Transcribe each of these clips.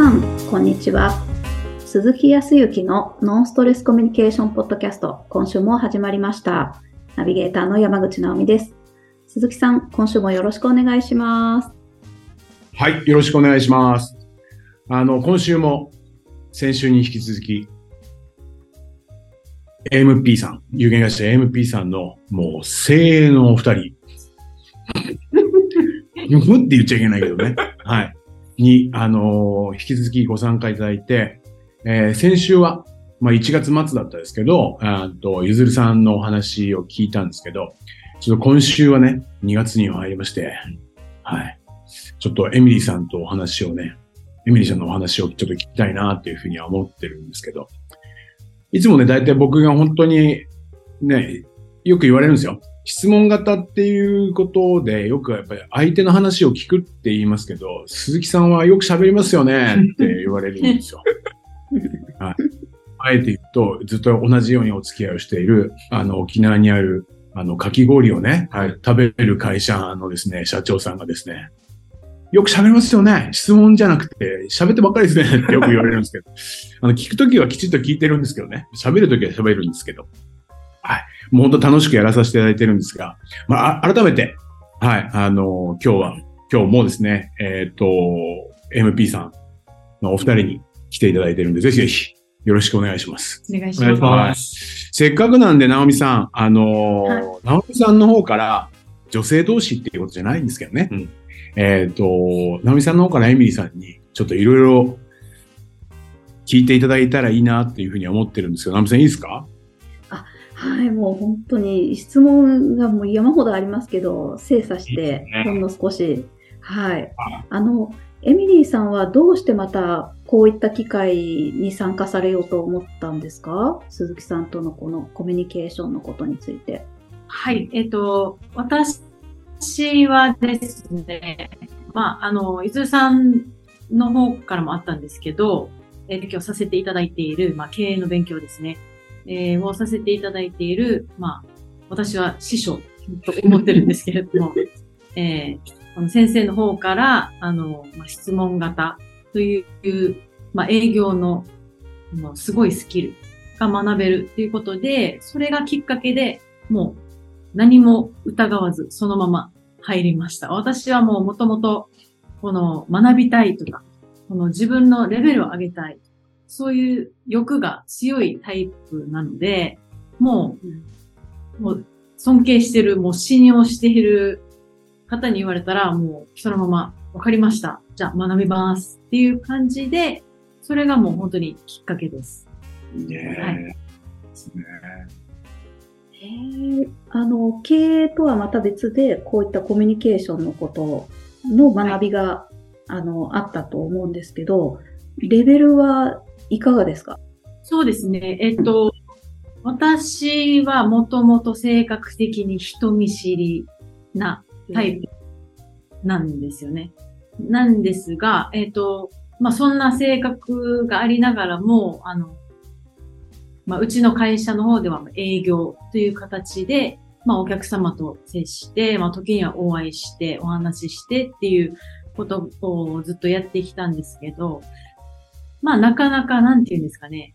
さん、こんにちは。鈴木康之のノンストレスコミュニケーションポッドキャスト、今週も始まりました。ナビゲーターの山口直美です。鈴木さん、今週もよろしくお願いします。はい、よろしくお願いします。あの、今週も先週に引き続き、AMP さん、有限会社 AMP さんのもう精鋭のお二人。ふって言っちゃいけないけどね。はい。に、あのー引き続きご参加いただいて、えー先週は、まあ1月末だったですけど、あと、ゆずるさんのお話を聞いたんですけど、ちょっと今週はね、2月に入りまして、はい。ちょっとエミリーさんとお話をね、エミリーさんのお話をちょっと聞きたいなっていうふうには思ってるんですけど、いつもね、大体僕が本当にね、よく言われるんですよ。質問型っていうことで、よくやっぱり相手の話を聞くって言いますけど、鈴木さんはよく喋りますよねって言われるんですよ。はい。あえて言うと、ずっと同じようにお付き合いをしている、あの、沖縄にある、あの、かき氷をね、はい食べる会社のですね、社長さんがですね、よく喋りますよね。質問じゃなくて、喋ってばっかりですね。ってよく言われるんですけど。あの、聞くときはきちっと聞いてるんですけどね。喋るときは喋るんですけど。はい。もう本当楽しくやらさせていただいてるんですが、まあ、あ改めて、はい、あの今日は、今日もですね、えっ、と、MP さんのお二人に来ていただいてるんで、ぜひぜひ、よろしくお願いします。お願いしお願いしま。ますせっかくなんで、直美さん、あのーはい直美さんの方から、女性同士っていうことじゃないんですけどね。うんえっ、と、直美さんの方からエミリーさんに、ちょっといろいろ聞いていただいたらいいなっていうふうには思ってるんですけど、直美さんいいですか？はい、もう本当に質問がもう山ほどありますけど、精査してほんの少し。はいあ。あの、エミリーさんはどうしてまたこういった機会に参加されようと思ったんですか？鈴木さんとのこのコミュニケーションのことについて。はい。えっ、と、私はですね、まあ、あの、ゆずるさんの方からもあったんですけど、えー、今日させていただいている、まあ、経営の勉強ですね。えーをさせていただいている、まあ、私は師匠と思ってるんですけれども、えーこの先生の方から、あの、まあ、質問型という、まあ、営業の、もうすごいスキルが学べるということで、それがきっかけで、もう何も疑わずそのまま入りました。私はもうもともとこの学びたいとか、この自分のレベルを上げたい。そういう欲が強いタイプなので、もう、もう尊敬してる、もう信用している方に言われたら、もうそのままわかりました。じゃあ学びますっていう感じで、それがもう本当にきっかけです。ね。はい。ですね。へえあの、経営とはまた別で、こういったコミュニケーションのことの学びが、あの、あったと思うんですけど、レベルはいかがですか？そうですね。えっと、私はもともと性格的に人見知りなタイプなんですよね。なんですが、えっと、まあ、そんな性格がありながらも、あの、まあ、うちの会社の方では営業という形で、まあ、お客様と接して、まあ、時にはお会いして、お話ししてっていうことをずっとやってきたんですけど、まあ、なかなか、なんていうんですかね、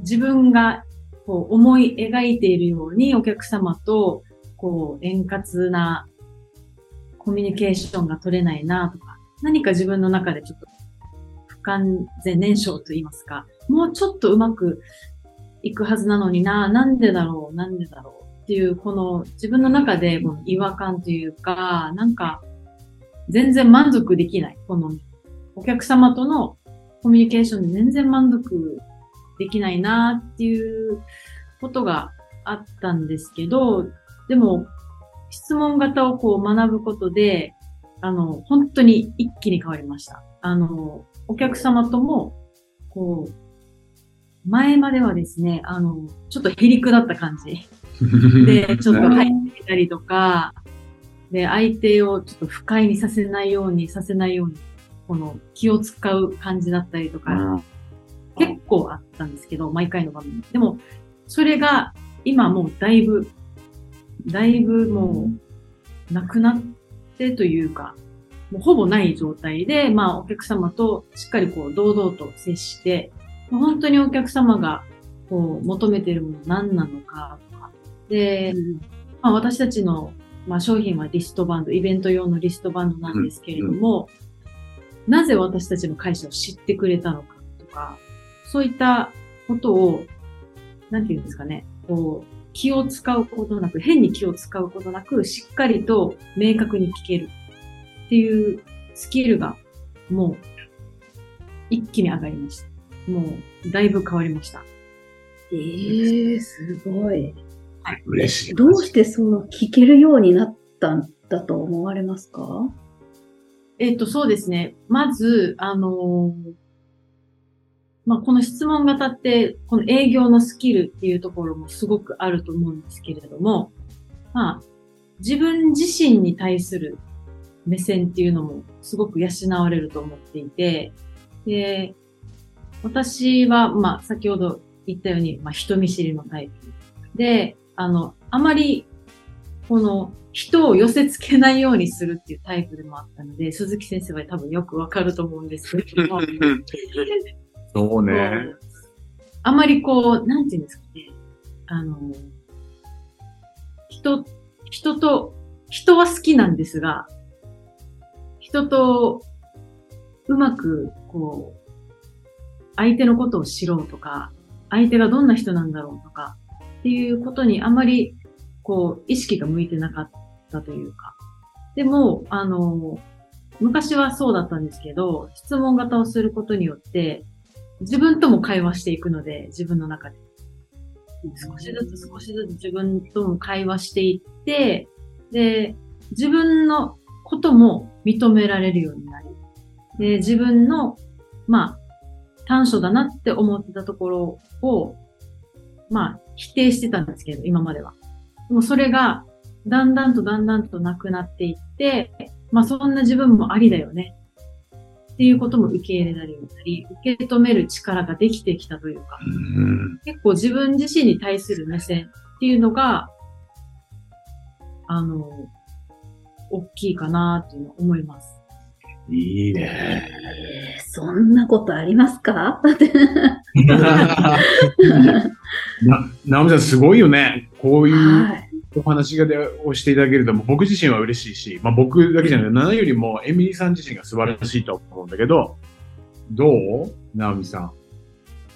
自分がこう思い描いているようにお客様とこう円滑なコミュニケーションが取れないなとか、何か自分の中でちょっと不完全燃焼と言いますか、もうちょっとうまくいくはずなのにな、なんでだろう、なんでだろうっていう、この自分の中でこの違和感というか、なんか全然満足できない。このお客様とのコミュニケーションで全然満足できないなっていうことがあったんですけど、でも、質問型をこう学ぶことで、あの、本当に一気に変わりました。あの、お客様とも、こう、前まではですね、あの、ちょっとへりくだった感じ。で、ちょっと入ってみたりとか、で、相手をちょっと不快にさせないように、させないように、この気を使う感じだったりとか、結構あったんですけど、毎回の場面で。でも、それが今もうだいぶ、だいぶもう、なくなってというか、もうほぼない状態で、まあお客様としっかりこう堂々と接して、本当にお客様がこう求めているもの何なのかとか。で、まあ、私たちの、まあ、商品はリストバンド、イベント用のリストバンドなんですけれども、なぜ私たちの会社を知ってくれたのかとか、そういったことを、なんていうんですかね、こう、気を使うことなく、変に気を使うことなく、しっかりと明確に聞けるっていうスキルが、もう、一気に上がりました。もう、だいぶ変わりました。ええすごい。嬉しい。どうしてそう聞けるようになったんだと思われますか？えっと、そうですね。まず、あのーまあ、この質問型って、この営業のスキルっていうところもすごくあると思うんですけれども、まあ、自分自身に対する目線っていうのもすごく養われると思っていて、で、私は、まあ、先ほど言ったように、まあ、人見知りのタイプで、あの、あまり、この、人を寄せ付けないようにするっていうタイプでもあったので、鈴木先生は多分よくわかると思うんですけれども、そうね。あまりこう、なんていうんですかね。あの、人、人と、人は好きなんですが、人とうまく、こう、相手のことを知ろうとか、相手がどんな人なんだろうとか、っていうことにあまり、こう、意識が向いてなかったというか。でも、あの、昔はそうだったんですけど、質問型をすることによって、自分とも会話していくので、自分の中で。少しずつ少しずつ自分とも会話していって、で、自分のことも認められるようになり、で、自分の、まあ、短所だなって思ってたところを、まあ、否定してたんですけど、今までは。でもそれが、だんだんとだんだんとなくなっていって、まあ、そんな自分もありだよね。っていうことも受け入れられるようになり、受け止める力ができてきたというか、うん結構自分自身に対する目線っていうのが、あの、大きいかなっていうのを思います。いいね。えーそんなことありますか？だって。な、直美さんすごいよね。こういうはい。お話がでをしていただけると、僕自身は嬉しいし、まあ僕だけじゃない、何よりもエミリーさん自身が素晴らしいと思うんだけど、どう？直美さん。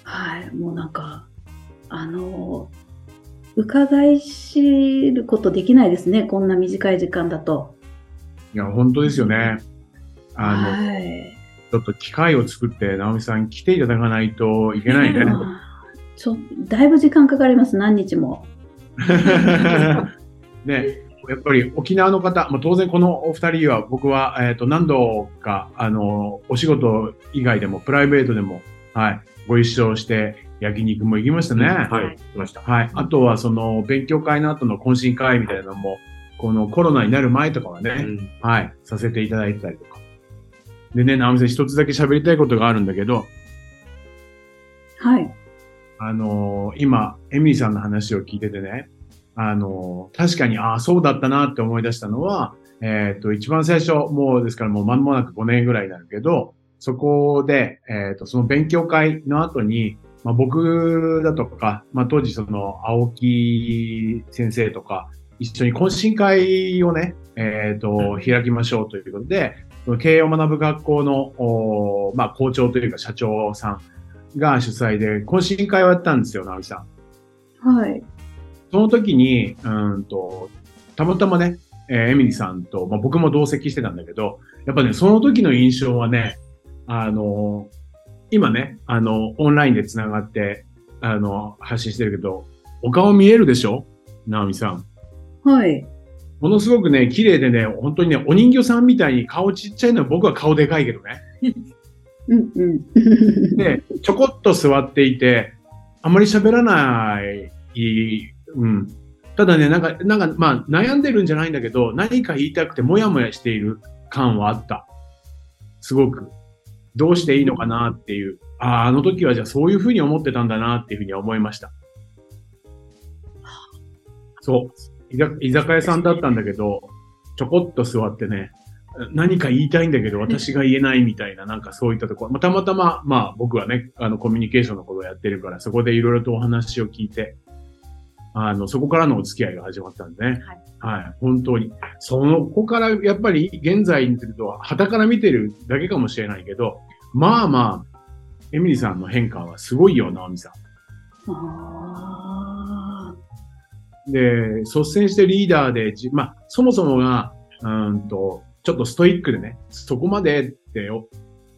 はい。もうなんか、あの、伺い知ることできないですね。こんな短い時間だと。いや、本当ですよね。あの、はい。ちょっと機会を作って、直美さん来ていただかないといけないね。まあちょ、だいぶ時間かかります。何日も。ね、やっぱり沖縄の方、まあ、当然このお二人は僕は、えっ、と、何度か、あの、お仕事以外でも、プライベートでも、はい、ご一緒して、焼肉も行きましたね。はい、来ました。はい。あとは、その、勉強会の後の懇親会みたいなのも、このコロナになる前とかはね、うんはい、させていただいてたりとか。でね、直美さん一つだけ喋りたいことがあるんだけど、はい。あのー今、エミリーさんの話を聞いててね、あのー確かに、ああ、そうだったなって思い出したのは、えっ、と、一番最初、もうですからもう間もなく5年ぐらいになるけど、そこで、えっ、と、その勉強会の後に、まあ、僕だとか、まあ、当時その、青木先生とか、一緒に懇親会をね、えっ、と、開きましょうということで、その経営を学ぶ学校の、おまあ、校長というか社長さんが主催で懇親会をやったんですよ、直美さん。はい。その時に、うんと、たまたまね、えーエミリーさんと、まあ、僕も同席してたんだけど、やっぱね、その時の印象はね、あの今ね、あの、オンラインで繋がって、あの、発信してるけど、お顔見えるでしょ？直美さん。はい。ものすごくね、綺麗でね、本当にね、お人形さんみたいに顔ちっちゃいのは僕は顔でかいけどね。うんうん。で、ちょこっと座っていて、あまり喋らない、うん。ただね、なんか、なんか、まあ、悩んでるんじゃないんだけど、何か言いたくてもやもやしている感はあった。すごく。どうしていいのかなっていう。ああ、あの時はじゃあそういうふうに思ってたんだなっていうふうに思いました。そう。居酒居酒屋さんだったんだけど、ちょこっと座ってね、何か言いたいんだけど私が言えないみたいな、なんかそういったところ、まあ、たまたま、まあ僕はね、あのコミュニケーションのことをやってるから、そこでいろいろとお話を聞いて、あの、そこからのお付き合いが始まったんでね。はい。はい。本当に。そのこからやっぱり現在にすると、旗から見てるだけかもしれないけど、まあまあ、エミリさんの変化はすごいよ、ナオミさん。で、率先してリーダーで、じまあ、そもそもが、うんと、ちょっとストイックでね、そこまでって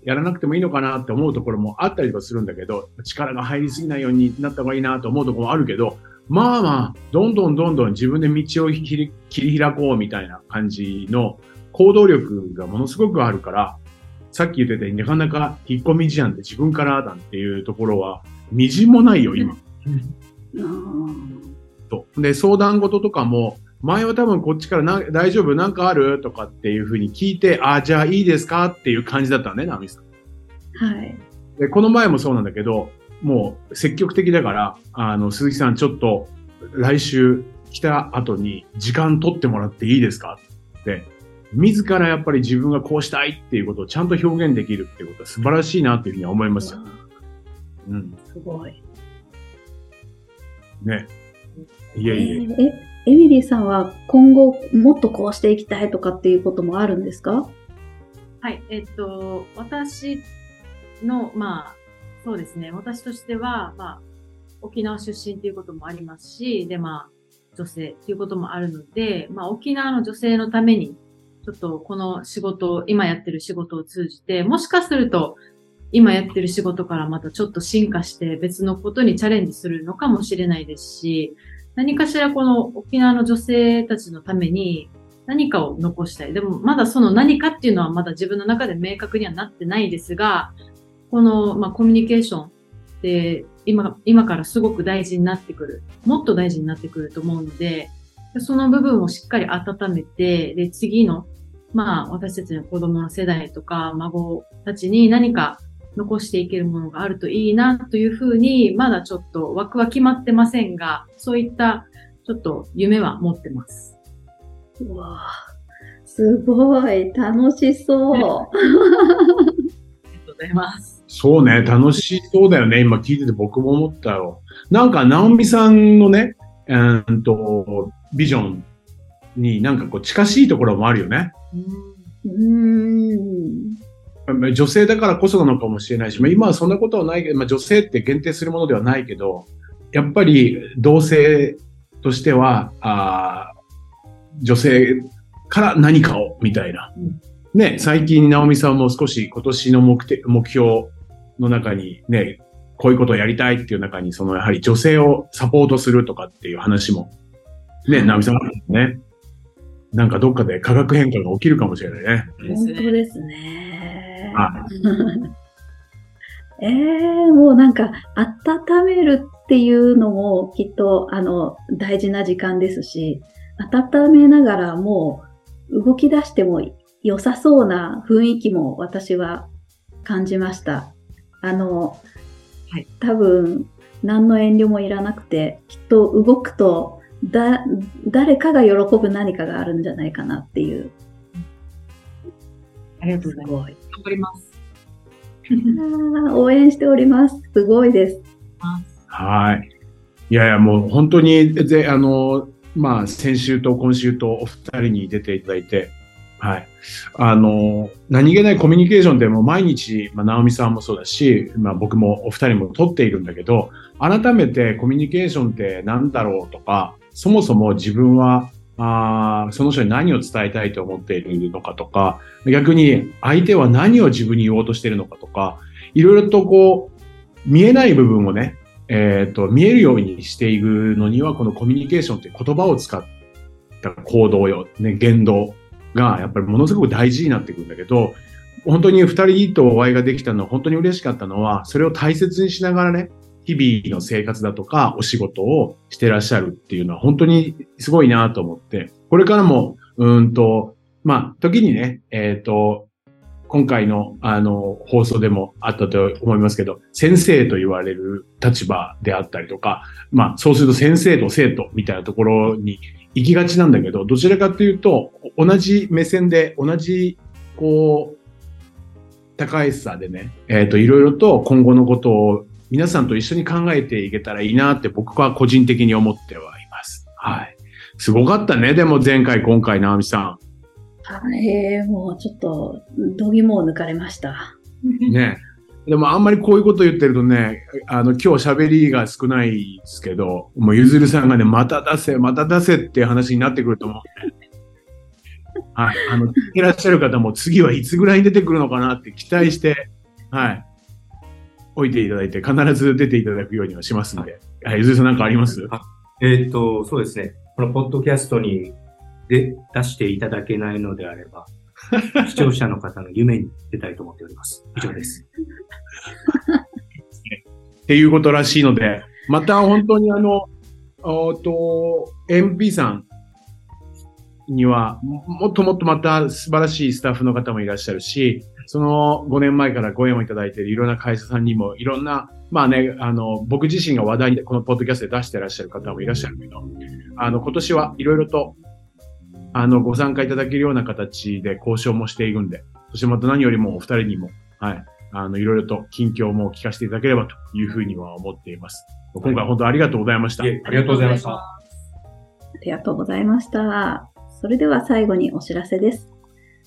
やらなくてもいいのかなって思うところもあったりとかするんだけど、力が入りすぎないようになった方がいいなと思うところもあるけど、まあまあ、どんどんどんどん自分で道を切り開こうみたいな感じの行動力がものすごくあるから、さっき言ってたなかなか引っ込み思案で自分からなんていうところは、みじんもないよ、今。と。で、相談事とかも、前は多分こっちからな大丈夫？なんかある？とかっていうふうに聞いて、ああ、じゃあいいですか？っていう感じだったね、ナミさん。ーはい。で、この前もそうなんだけど、もう積極的だから、あの、鈴木さんちょっと来週来た後に時間取ってもらっていいですか？って、自らやっぱり自分がこうしたいっていうことをちゃんと表現できるっていうことは素晴らしいなっていうふうには思いますよ。わうん。あすごい。ね。いやい。ええ、エミリーさんは今後もっとこうしていきたいとかっていうこともあるんですか？はい、えっと、私の、まあ、そうですね、私としては、まあ、沖縄出身っていうこともありますし、で、まあ、女性っていうこともあるので、まあ、沖縄の女性のために、ちょっとこの仕事を、今やってる仕事を通じて、もしかすると、今やってる仕事からまたちょっと進化して別のことにチャレンジするのかもしれないですし、何かしらこの沖縄の女性たちのために何かを残したい。でもまだその何かっていうのはまだ自分の中で明確にはなってないですが、この、まあ、コミュニケーションって今、今からすごく大事になってくる。もっと大事になってくると思うので、その部分をしっかり温めて、で、次の、まあ、私たちの子供の世代とか、孫たちに何か残していけるものがあるといいな、というふうに、まだちょっと枠は決まってませんが、そういった、ちょっと夢は持ってます。うわあすごい、楽しそう。ありがとうございます。そうね、楽しそうだよね。今聞いてて僕も思ったよ。なんか、直美さんのね、えーっと、ビジョンになんかこう近しいところもあるよね。うーん。女性だからこそなのかもしれないし、まあ、今はそんなことはないけど、まあ、女性って限定するものではないけど、やっぱり同性としては、あー女性から何かを、みたいな。うんね、最近、直美さんも少し今年の目的目標の中にね、こういうことをやりたいっていう中に、そのやはり女性をサポートするとかっていう話も、ね、直美さんあるんね。なんかどっかで化学変化が起きるかもしれないね。本当ですね。は ええもうなんか、温めるっていうのもきっと、あの、大事な時間ですし、温めながらもう動き出しても良さそうな雰囲気も私は感じました。あの、はい多分、何の遠慮もいらなくて、きっと動くと、だ、誰かが喜ぶ何かがあるんじゃないかなっていう。ありがとうございます。ごい。頑張ります。応援しております。すごいです。はい。いやいや、もう本当に、で、あの、まあ、先週と今週とお二人に出ていただいて、はい。あの、何気ないコミュニケーションでも毎日、まあ、直美さんもそうだし、まあ、僕もお二人も取っているんだけど、改めてコミュニケーションって何だろうとか、そもそも自分は、あその人に何を伝えたいと思っているのかとか、逆に相手は何を自分に言おうとしているのかとか、いろいろとこう、見えない部分をね、えっ、と、見えるようにしていくのには、このコミュニケーションという言葉を使った行動よ、ね、言動が、やっぱりものすごく大事になってくるんだけど、本当に二人とお会いができたのは本当に嬉しかったのは、それを大切にしながらね、日々の生活だとかお仕事をしてらっしゃるっていうのは本当にすごいなと思って、これからも、うんと、まあ、時にね、えっ、と、今回のあの放送でもあったと思いますけど、先生と言われる立場であったりとか、まあそうすると先生と生徒みたいなところに行きがちなんだけど、どちらかというと、同じ目線で、同じ、こう、高いさでね、えっ、と、いろいろと今後のことを皆さんと一緒に考えていけたらいいなって僕は個人的に思ってはいます。はい。すごかったね、でも前回、今回、直美さはい、もうちょっと、度肝を抜かれました。ん。ね。でもあんまりこういうこと言ってるとね、あの、今日喋りが少ないですけど、もうゆずるさんがね、また出せ、また出せっていう話になってくると思う、ね。はい。あの、聞いてらっしゃる方も次はいつぐらいに出てくるのかなって期待して、はい。置いていただいて、必ず出ていただくようにはしますんで。はい、ゆずるさんなんかあります？えっ、と、そうですね。このポッドキャストにで出していただけないのであれば、視聴者の方の夢に出たいと思っております。以上です。っていうことらしいので、また本当にあの、おーと、MP さんには、ももっともっとまた素晴らしいスタッフの方もいらっしゃるし、その5年前からご縁をいただいているいろんな会社さんにもいろんな、まあね、あの、僕自身が話題でこのポッドキャストで出してらっしゃる方もいらっしゃるけど、あの、今年はいろいろと、あの、ご参加いただけるような形で交渉もしていくんで、そしてまた何よりもお二人にも、はい、あの、いろいろと近況も聞かせていただければというふうには思っています。今回は本当ありがとうございました。ありがとうございました。ありがとうございました。それでは最後にお知らせです。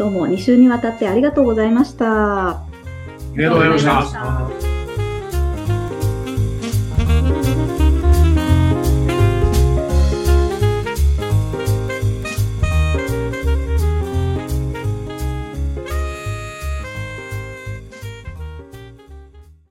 どうも2週にわたってありがとうございました。ありがとうございました。ありがとうございました